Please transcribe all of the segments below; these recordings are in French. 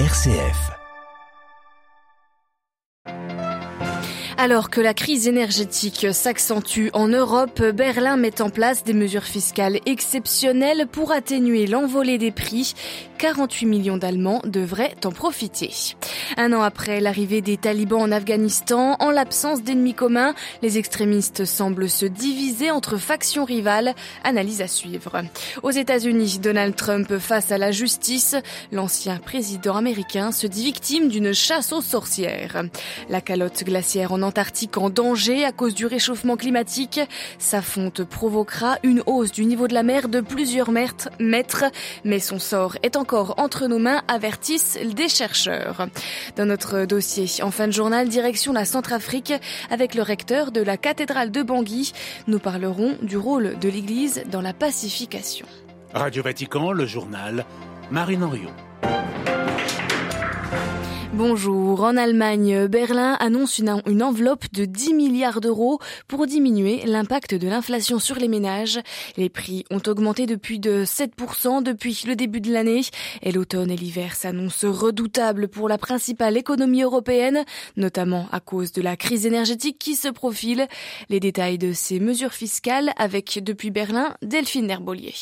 RCF. Alors que la crise énergétique s'accentue en Europe, Berlin met en place des mesures fiscales exceptionnelles pour atténuer l'envolée des prix. 48 millions d'Allemands devraient en profiter. Un an après l'arrivée des talibans en Afghanistan, en l'absence d'ennemis communs, les extrémistes semblent se diviser entre factions rivales. Analyse à suivre. Aux États-Unis, Donald Trump face à la justice. L'ancien président américain se dit victime d'une chasse aux sorcières. La calotte glaciaire en Antarctique en danger à cause du réchauffement climatique. Sa fonte provoquera une hausse du niveau de la mer de plusieurs mètres, mais son sort est encore entre nos mains, avertissent des chercheurs. Dans notre dossier, en fin de journal, direction la Centrafrique avec le recteur de la cathédrale de Bangui. Nous parlerons du rôle de l'Église dans la pacification. Radio Vatican, le journal, Marine Henriot. Bonjour. En Allemagne, Berlin annonce une, enveloppe de 10 milliards d'euros pour diminuer l'impact de l'inflation sur les ménages. Les prix ont augmenté depuis de 7% depuis le début de l'année et l'automne et l'hiver s'annoncent redoutables pour la principale économie européenne, notamment à cause de la crise énergétique qui se profile. Les détails de ces mesures fiscales avec depuis Berlin, Delphine Herbolier.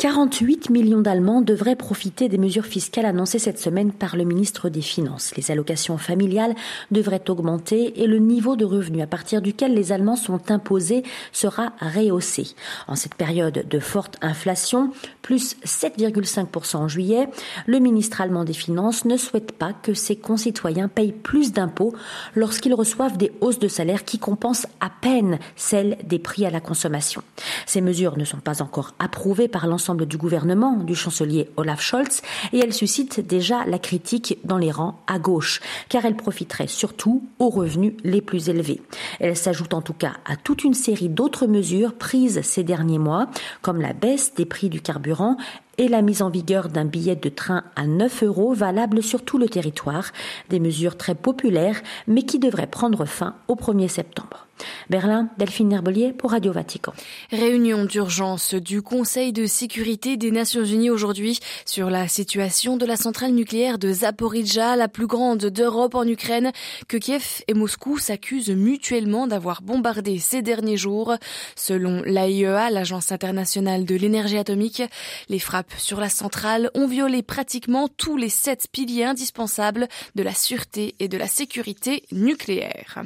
48 millions d'Allemands devraient profiter des mesures fiscales annoncées cette semaine par le ministre des Finances. Les allocations familiales devraient augmenter et le niveau de revenu à partir duquel les Allemands sont imposés sera rehaussé. En cette période de forte inflation, plus 7,5% en juillet, le ministre allemand des Finances ne souhaite pas que ses concitoyens payent plus d'impôts lorsqu'ils reçoivent des hausses de salaire qui compensent à peine celles des prix à la consommation. Ces mesures ne sont pas encore approuvées par l'ensemble du gouvernement du chancelier Olaf Scholz et elle suscite déjà la critique dans les rangs à gauche, car elle profiterait surtout aux revenus les plus élevés. Elle s'ajoute en tout cas à toute une série d'autres mesures prises ces derniers mois, comme la baisse des prix du carburant et la mise en vigueur d'un billet de train à 9 euros valable sur tout le territoire, des mesures très populaires mais qui devraient prendre fin au 1er septembre. Berlin, Delphine Herbelier pour Radio Vatican. Réunion d'urgence du Conseil de sécurité des Nations Unies aujourd'hui sur la situation de la centrale nucléaire de Zaporizhzhia, la plus grande d'Europe en Ukraine, que Kiev et Moscou s'accusent mutuellement d'avoir bombardé ces derniers jours. Selon l'AIEA, l'Agence internationale de l'énergie atomique, les frappes sur la centrale ont violé pratiquement tous les sept piliers indispensables de la sûreté et de la sécurité nucléaire.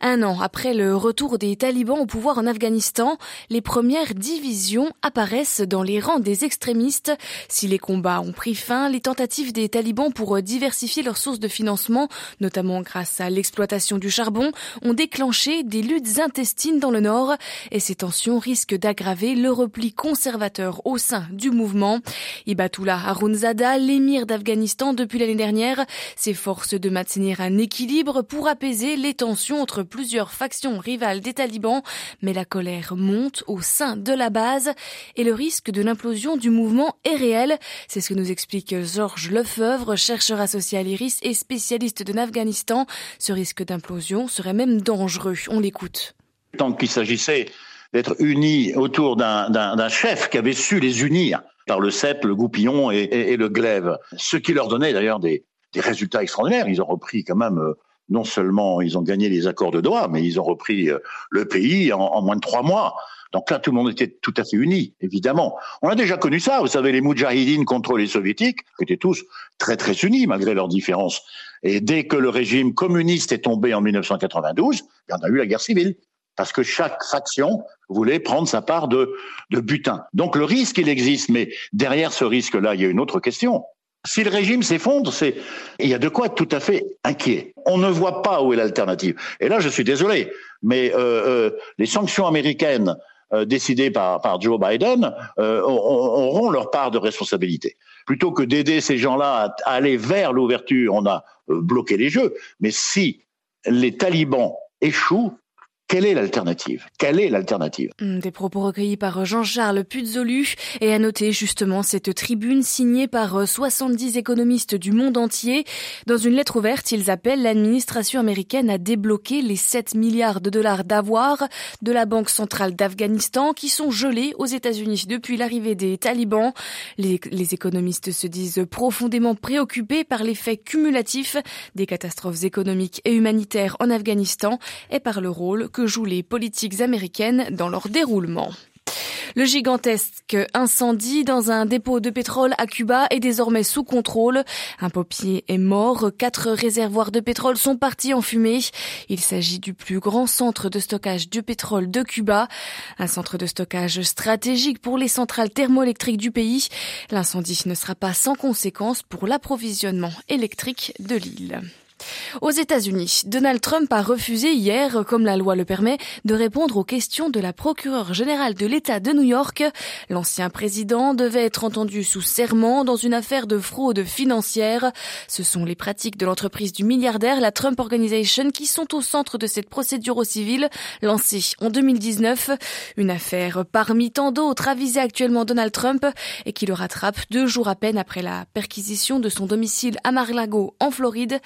Un an après le retour des talibans au pouvoir en Afghanistan, les premières divisions apparaissent dans les rangs des extrémistes. Si les combats ont pris fin, les tentatives des talibans pour diversifier leurs sources de financement, notamment grâce à l'exploitation du charbon, ont déclenché des luttes intestines dans le nord et ces tensions risquent d'aggraver le repli conservateur au sein du mouvement Ibatullah Harunzada, l'émir d'Afghanistan depuis l'année dernière, s'efforce de maintenir un équilibre pour apaiser les tensions entre plusieurs factions rivales des talibans, mais la colère monte au sein de la base et le risque de l'implosion du mouvement est réel. C'est ce que nous explique Georges Lefebvre, chercheur associé à l'IRIS et spécialiste de l'Afghanistan. Ce risque d'implosion serait même dangereux. On l'écoute. Tant qu'il s'agissait d'être unis autour d'un chef qui avait su les unir, par le cep, le goupillon et, le glaive. Ce qui leur donnait d'ailleurs des, résultats extraordinaires. Ils ont repris quand même, euh, non seulement ils ont gagné les accords de Doha, mais ils ont repris euh, le pays en, moins de trois mois. Donc là, tout le monde était tout à fait uni, évidemment. On a déjà connu ça. Vous savez, les Moudjahidines contre les Soviétiques étaient tous très très unis malgré leurs différences. Et dès que le régime communiste est tombé en 1992, il y en a eu la guerre civile parce que chaque faction voulait prendre sa part de, de butin. Donc le risque, il existe, mais derrière ce risque-là, il y a une autre question. Si le régime s'effondre, c'est il y a de quoi être tout à fait inquiet. On ne voit pas où est l'alternative. Et là, je suis désolé, mais euh, euh, les sanctions américaines euh, décidées par, par Joe Biden auront leur part de responsabilité. Plutôt que d'aider ces gens-là à aller vers l'ouverture, on a bloqué les jeux. Mais si les talibans échouent, Quelle est l'alternative? Quelle est l'alternative? Hmm, Des propos recueillis par Jean-Charles Puzolu et à noter justement cette tribune signée par 70 économistes du monde entier. Dans une lettre ouverte, ils appellent l'administration américaine à débloquer les 7 milliards de dollars d'avoir de la Banque centrale d'Afghanistan qui sont gelés aux États-Unis depuis l'arrivée des talibans. Les, les économistes se disent profondément préoccupés par l'effet cumulatif des catastrophes économiques et humanitaires en Afghanistan et par le rôle que jouent les politiques américaines dans leur déroulement. Le gigantesque incendie dans un dépôt de pétrole à Cuba est désormais sous contrôle. Un pompier est mort, quatre réservoirs de pétrole sont partis en fumée. Il s'agit du plus grand centre de stockage de pétrole de Cuba, un centre de stockage stratégique pour les centrales thermoélectriques du pays. L'incendie ne sera pas sans conséquence pour l'approvisionnement électrique de l'île. Aux États-Unis, Donald Trump a refusé hier, comme la loi le permet, de répondre aux questions de la procureure générale de l'État de New York. L'ancien président devait être entendu sous serment dans une affaire de fraude financière. Ce sont les pratiques de l'entreprise du milliardaire, la Trump Organization, qui sont au centre de cette procédure au civil lancée en 2019. Une affaire parmi tant d'autres avisée actuellement Donald Trump et qui le rattrape deux jours à peine après la perquisition de son domicile à Mar-Lago en Floride.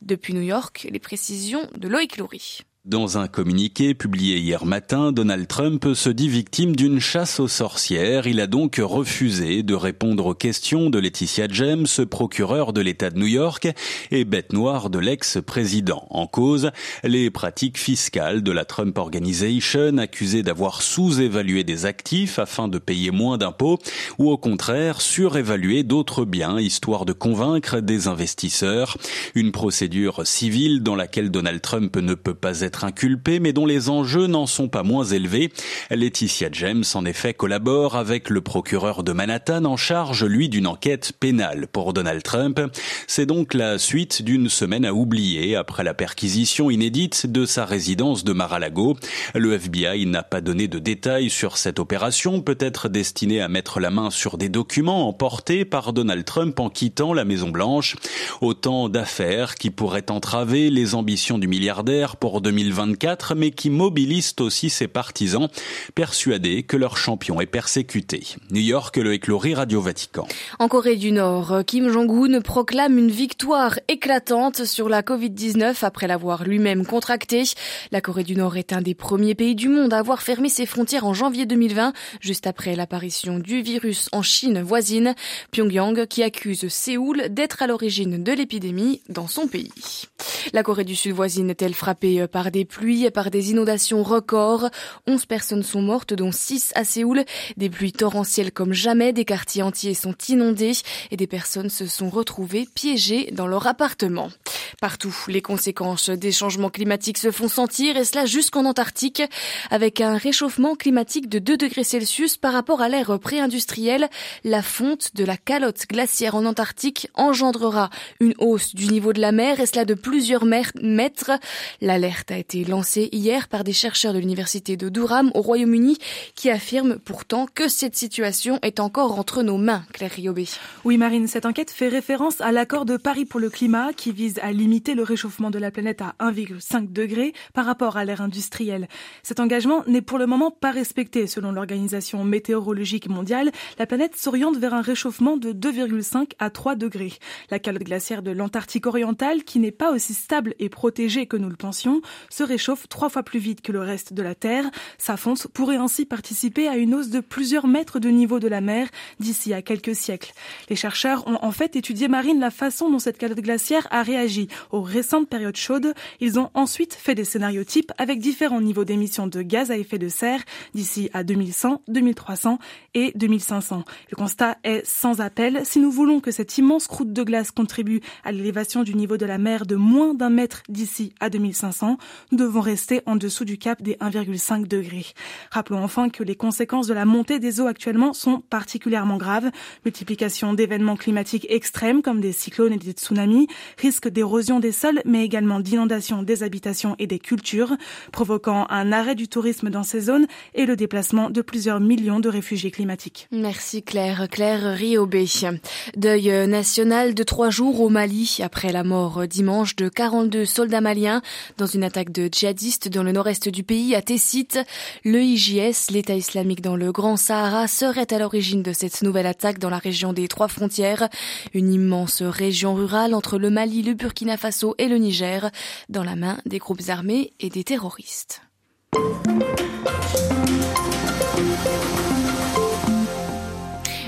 Depuis New York, les précisions de Loïc Loury. Dans un communiqué publié hier matin, Donald Trump se dit victime d'une chasse aux sorcières. Il a donc refusé de répondre aux questions de Laetitia James, procureur de l'État de New York et bête noire de l'ex-président. En cause, les pratiques fiscales de la Trump Organization, accusée d'avoir sous-évalué des actifs afin de payer moins d'impôts ou au contraire surévalué d'autres biens histoire de convaincre des investisseurs. Une procédure civile dans laquelle Donald Trump ne peut pas être être inculpée, mais dont les enjeux n'en sont pas moins élevés. Laetitia James, en effet, collabore avec le procureur de Manhattan en charge, lui, d'une enquête pénale pour Donald Trump. C'est donc la suite d'une semaine à oublier après la perquisition inédite de sa résidence de Mar-a-Lago. Le FBI n'a pas donné de détails sur cette opération, peut-être destinée à mettre la main sur des documents emportés par Donald Trump en quittant la Maison Blanche. Autant d'affaires qui pourraient entraver les ambitions du milliardaire pour 2020 2024, mais qui mobilise aussi ses partisans, persuadés que leur champion est persécuté. New York, le éclorie Radio Vatican. En Corée du Nord, Kim Jong-un proclame une victoire éclatante sur la Covid-19 après l'avoir lui-même contracté. La Corée du Nord est un des premiers pays du monde à avoir fermé ses frontières en janvier 2020, juste après l'apparition du virus en Chine voisine. Pyongyang qui accuse Séoul d'être à l'origine de l'épidémie dans son pays. La Corée du Sud voisine est-elle frappée des pluies et par des inondations records. 11 personnes sont mortes, dont 6 à Séoul. Des pluies torrentielles comme jamais, des quartiers entiers sont inondés et des personnes se sont retrouvées piégées dans leur appartement. Partout, les conséquences des changements climatiques se font sentir et cela jusqu'en Antarctique avec un réchauffement climatique de 2 degrés Celsius par rapport à l'ère pré-industrielle. La fonte de la calotte glaciaire en Antarctique engendrera une hausse du niveau de la mer et cela de plusieurs mètres. L'alerte a été lancée hier par des chercheurs de l'université de Durham au Royaume-Uni qui affirment pourtant que cette situation est encore entre nos mains, Claire Riobé. Oui Marine, cette enquête fait référence à l'accord de Paris pour le climat qui vise à limiter le réchauffement de la planète à 1,5 degré par rapport à l'ère industrielle. Cet engagement n'est pour le moment pas respecté selon l'Organisation météorologique mondiale. La planète s'oriente vers un réchauffement de 2,5 à 3 degrés. La calotte glaciaire de l'Antarctique orientale, qui n'est pas aussi stable et protégée que nous le pensions, se réchauffe trois fois plus vite que le reste de la Terre. Sa fonte pourrait ainsi participer à une hausse de plusieurs mètres de niveau de la mer d'ici à quelques siècles. Les chercheurs ont en fait étudié marine la façon dont cette calotte glaciaire a réagi aux récentes périodes chaudes. Ils ont ensuite fait des scénarios types avec différents niveaux d'émissions de gaz à effet de serre d'ici à 2100, 2300 et 2500. Le constat est sans appel. Si nous voulons que cette immense croûte de glace contribue à l'élévation du niveau de la mer de moins d'un mètre d'ici à 2500, nous devons rester en dessous du cap des 1,5 degrés. Rappelons enfin que les conséquences de la montée des eaux actuellement sont particulièrement graves. Multiplication d'événements climatiques extrêmes comme des cyclones et des tsunamis, risque d'érosion des sols, mais également d'inondation des habitations et des cultures, provoquant un arrêt du tourisme dans ces zones et le déplacement de plusieurs millions de réfugiés climatiques. Merci Claire. Claire Riobé. Deuil national de trois jours au Mali après la mort dimanche de 42 soldats maliens dans une attaque de djihadistes dans le nord-est du pays à Tessit. Le IJS, l'État islamique dans le Grand Sahara, serait à l'origine de cette nouvelle attaque dans la région des trois frontières, une immense région rurale entre le Mali, le Burkina Faso et le Niger, dans la main des groupes armés et des terroristes.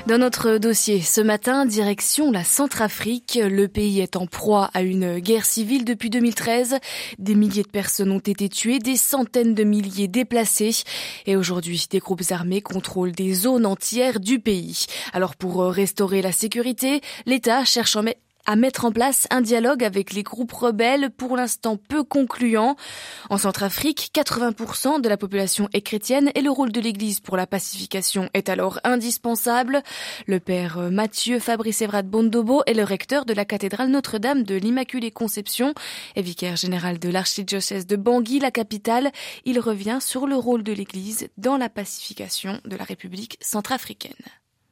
Dans notre dossier ce matin, direction la Centrafrique. Le pays est en proie à une guerre civile depuis 2013. Des milliers de personnes ont été tuées, des centaines de milliers déplacés. Et aujourd'hui, des groupes armés contrôlent des zones entières du pays. Alors pour restaurer la sécurité, l'État cherche en à mettre en place un dialogue avec les groupes rebelles, pour l'instant peu concluant. En Centrafrique, 80% de la population est chrétienne et le rôle de l'Église pour la pacification est alors indispensable. Le père Mathieu Fabrice Evrard Bondobo est le recteur de la cathédrale Notre-Dame de l'Immaculée Conception et vicaire général de l'archidiocèse de Bangui, la capitale. Il revient sur le rôle de l'Église dans la pacification de la République centrafricaine.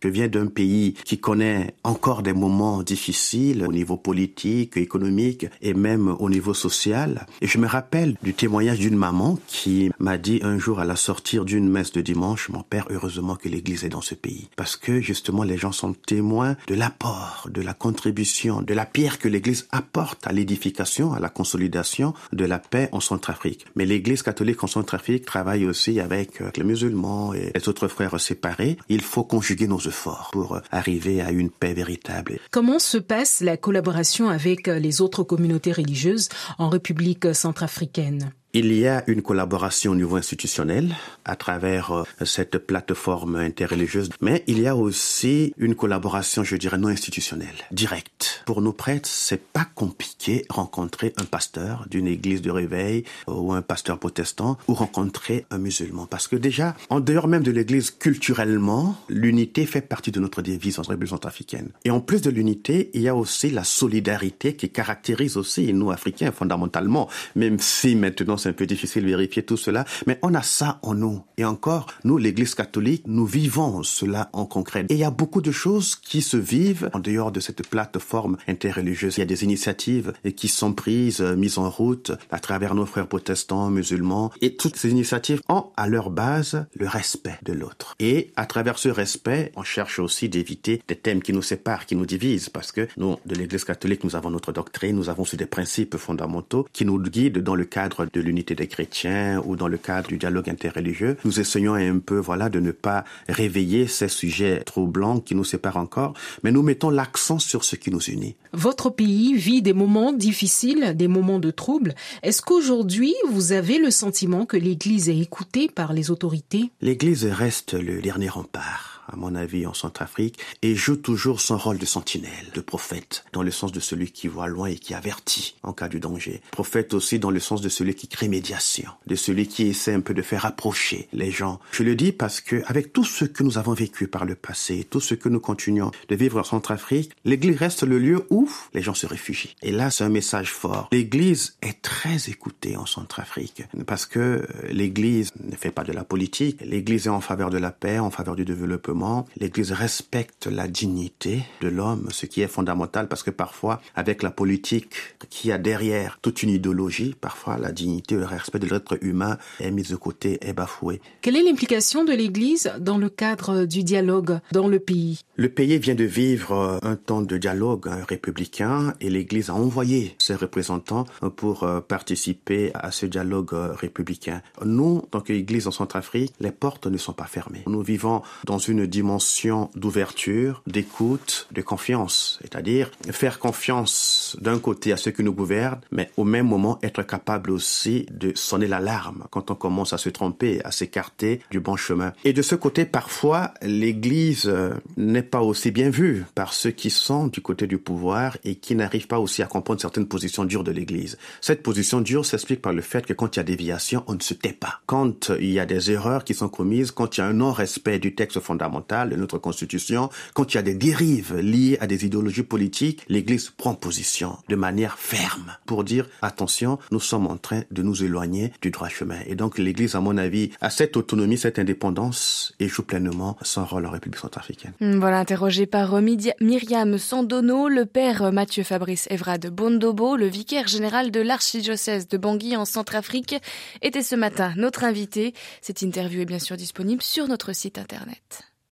Je viens d'un pays qui connaît encore des moments difficiles au niveau politique, économique et même au niveau social. Et je me rappelle du témoignage d'une maman qui m'a dit un jour à la sortie d'une messe de dimanche, mon père, heureusement que l'église est dans ce pays. Parce que justement les gens sont témoins de l'apport, de la contribution, de la pierre que l'église apporte à l'édification, à la consolidation de la paix en Centrafrique. Mais l'église catholique en Centrafrique travaille aussi avec les musulmans et les autres frères séparés. Il faut conjuguer nos pour arriver à une paix véritable. Comment se passe la collaboration avec les autres communautés religieuses en République centrafricaine? Il y a une collaboration au niveau institutionnel à travers euh, cette plateforme interreligieuse, mais il y a aussi une collaboration, je dirais, non institutionnelle, directe. Pour nos prêtres, c'est pas compliqué rencontrer un pasteur d'une église de réveil euh, ou un pasteur protestant ou rencontrer un musulman, parce que déjà, en dehors même de l'église, culturellement, l'unité fait partie de notre devise en République centrafricaine. Et en plus de l'unité, il y a aussi la solidarité qui caractérise aussi nous Africains fondamentalement, même si maintenant c'est un peu difficile de vérifier tout cela, mais on a ça en nous. Et encore, nous, l'Église catholique, nous vivons cela en concret. Et il y a beaucoup de choses qui se vivent en dehors de cette plateforme interreligieuse. Il y a des initiatives qui sont prises, mises en route à travers nos frères protestants, musulmans. Et toutes ces initiatives ont à leur base le respect de l'autre. Et à travers ce respect, on cherche aussi d'éviter des thèmes qui nous séparent, qui nous divisent, parce que nous, de l'Église catholique, nous avons notre doctrine, nous avons aussi des principes fondamentaux qui nous guident dans le cadre de l'unité des chrétiens ou dans le cadre du dialogue interreligieux, nous essayons un peu, voilà, de ne pas réveiller ces sujets troublants qui nous séparent encore, mais nous mettons l'accent sur ce qui nous unit. Votre pays vit des moments difficiles, des moments de trouble. Est-ce qu'aujourd'hui, vous avez le sentiment que l'Église est écoutée par les autorités? L'Église reste le dernier rempart à mon avis, en Centrafrique, et joue toujours son rôle de sentinelle, de prophète, dans le sens de celui qui voit loin et qui avertit en cas de danger. Prophète aussi dans le sens de celui qui crée médiation, de celui qui essaie un peu de faire approcher les gens. Je le dis parce que, avec tout ce que nous avons vécu par le passé, tout ce que nous continuons de vivre en Centrafrique, l'Église reste le lieu où les gens se réfugient. Et là, c'est un message fort. L'Église est très écoutée en Centrafrique parce que l'Église ne fait pas de la politique. L'Église est en faveur de la paix, en faveur du développement l'Église respecte la dignité de l'homme, ce qui est fondamental parce que parfois, avec la politique qui a derrière toute une idéologie, parfois la dignité le respect de l'être humain est mise de côté, est bafoué. Quelle est l'implication de l'Église dans le cadre du dialogue dans le pays? Le pays vient de vivre un temps de dialogue républicain et l'Église a envoyé ses représentants pour euh, participer à ce dialogue républicain. Nous, en tant qu'Église en Centrafrique, les portes ne sont pas fermées. Nous vivons dans une dimension d'ouverture, d'écoute, de confiance. C'est-à-dire faire confiance d'un côté à ceux qui nous gouvernent, mais au même moment être capable aussi de sonner l'alarme quand on commence à se tromper, à s'écarter du bon chemin. Et de ce côté, parfois, l'Église n'est pas aussi bien vue par ceux qui sont du côté du pouvoir et qui n'arrivent pas aussi à comprendre certaines positions dures de l'Église. Cette position dure s'explique par le fait que quand il y a des déviations, on ne se tait pas. Quand il y a des erreurs qui sont commises, quand il y a un non-respect du texte fondamental, de notre constitution. Quand il y a des dérives liées à des idéologies politiques, l'Église prend position de manière ferme pour dire attention, nous sommes en train de nous éloigner du droit chemin. Et donc l'Église, à mon avis, a cette autonomie, cette indépendance et joue pleinement son rôle en République centrafricaine. Voilà, interrogé par Myriam Sandono, le père Mathieu Fabrice Evra de Bondobo, le vicaire général de l'archidiocèse de Bangui en Centrafrique, était ce matin notre invité. Cette interview est bien sûr disponible sur notre site internet.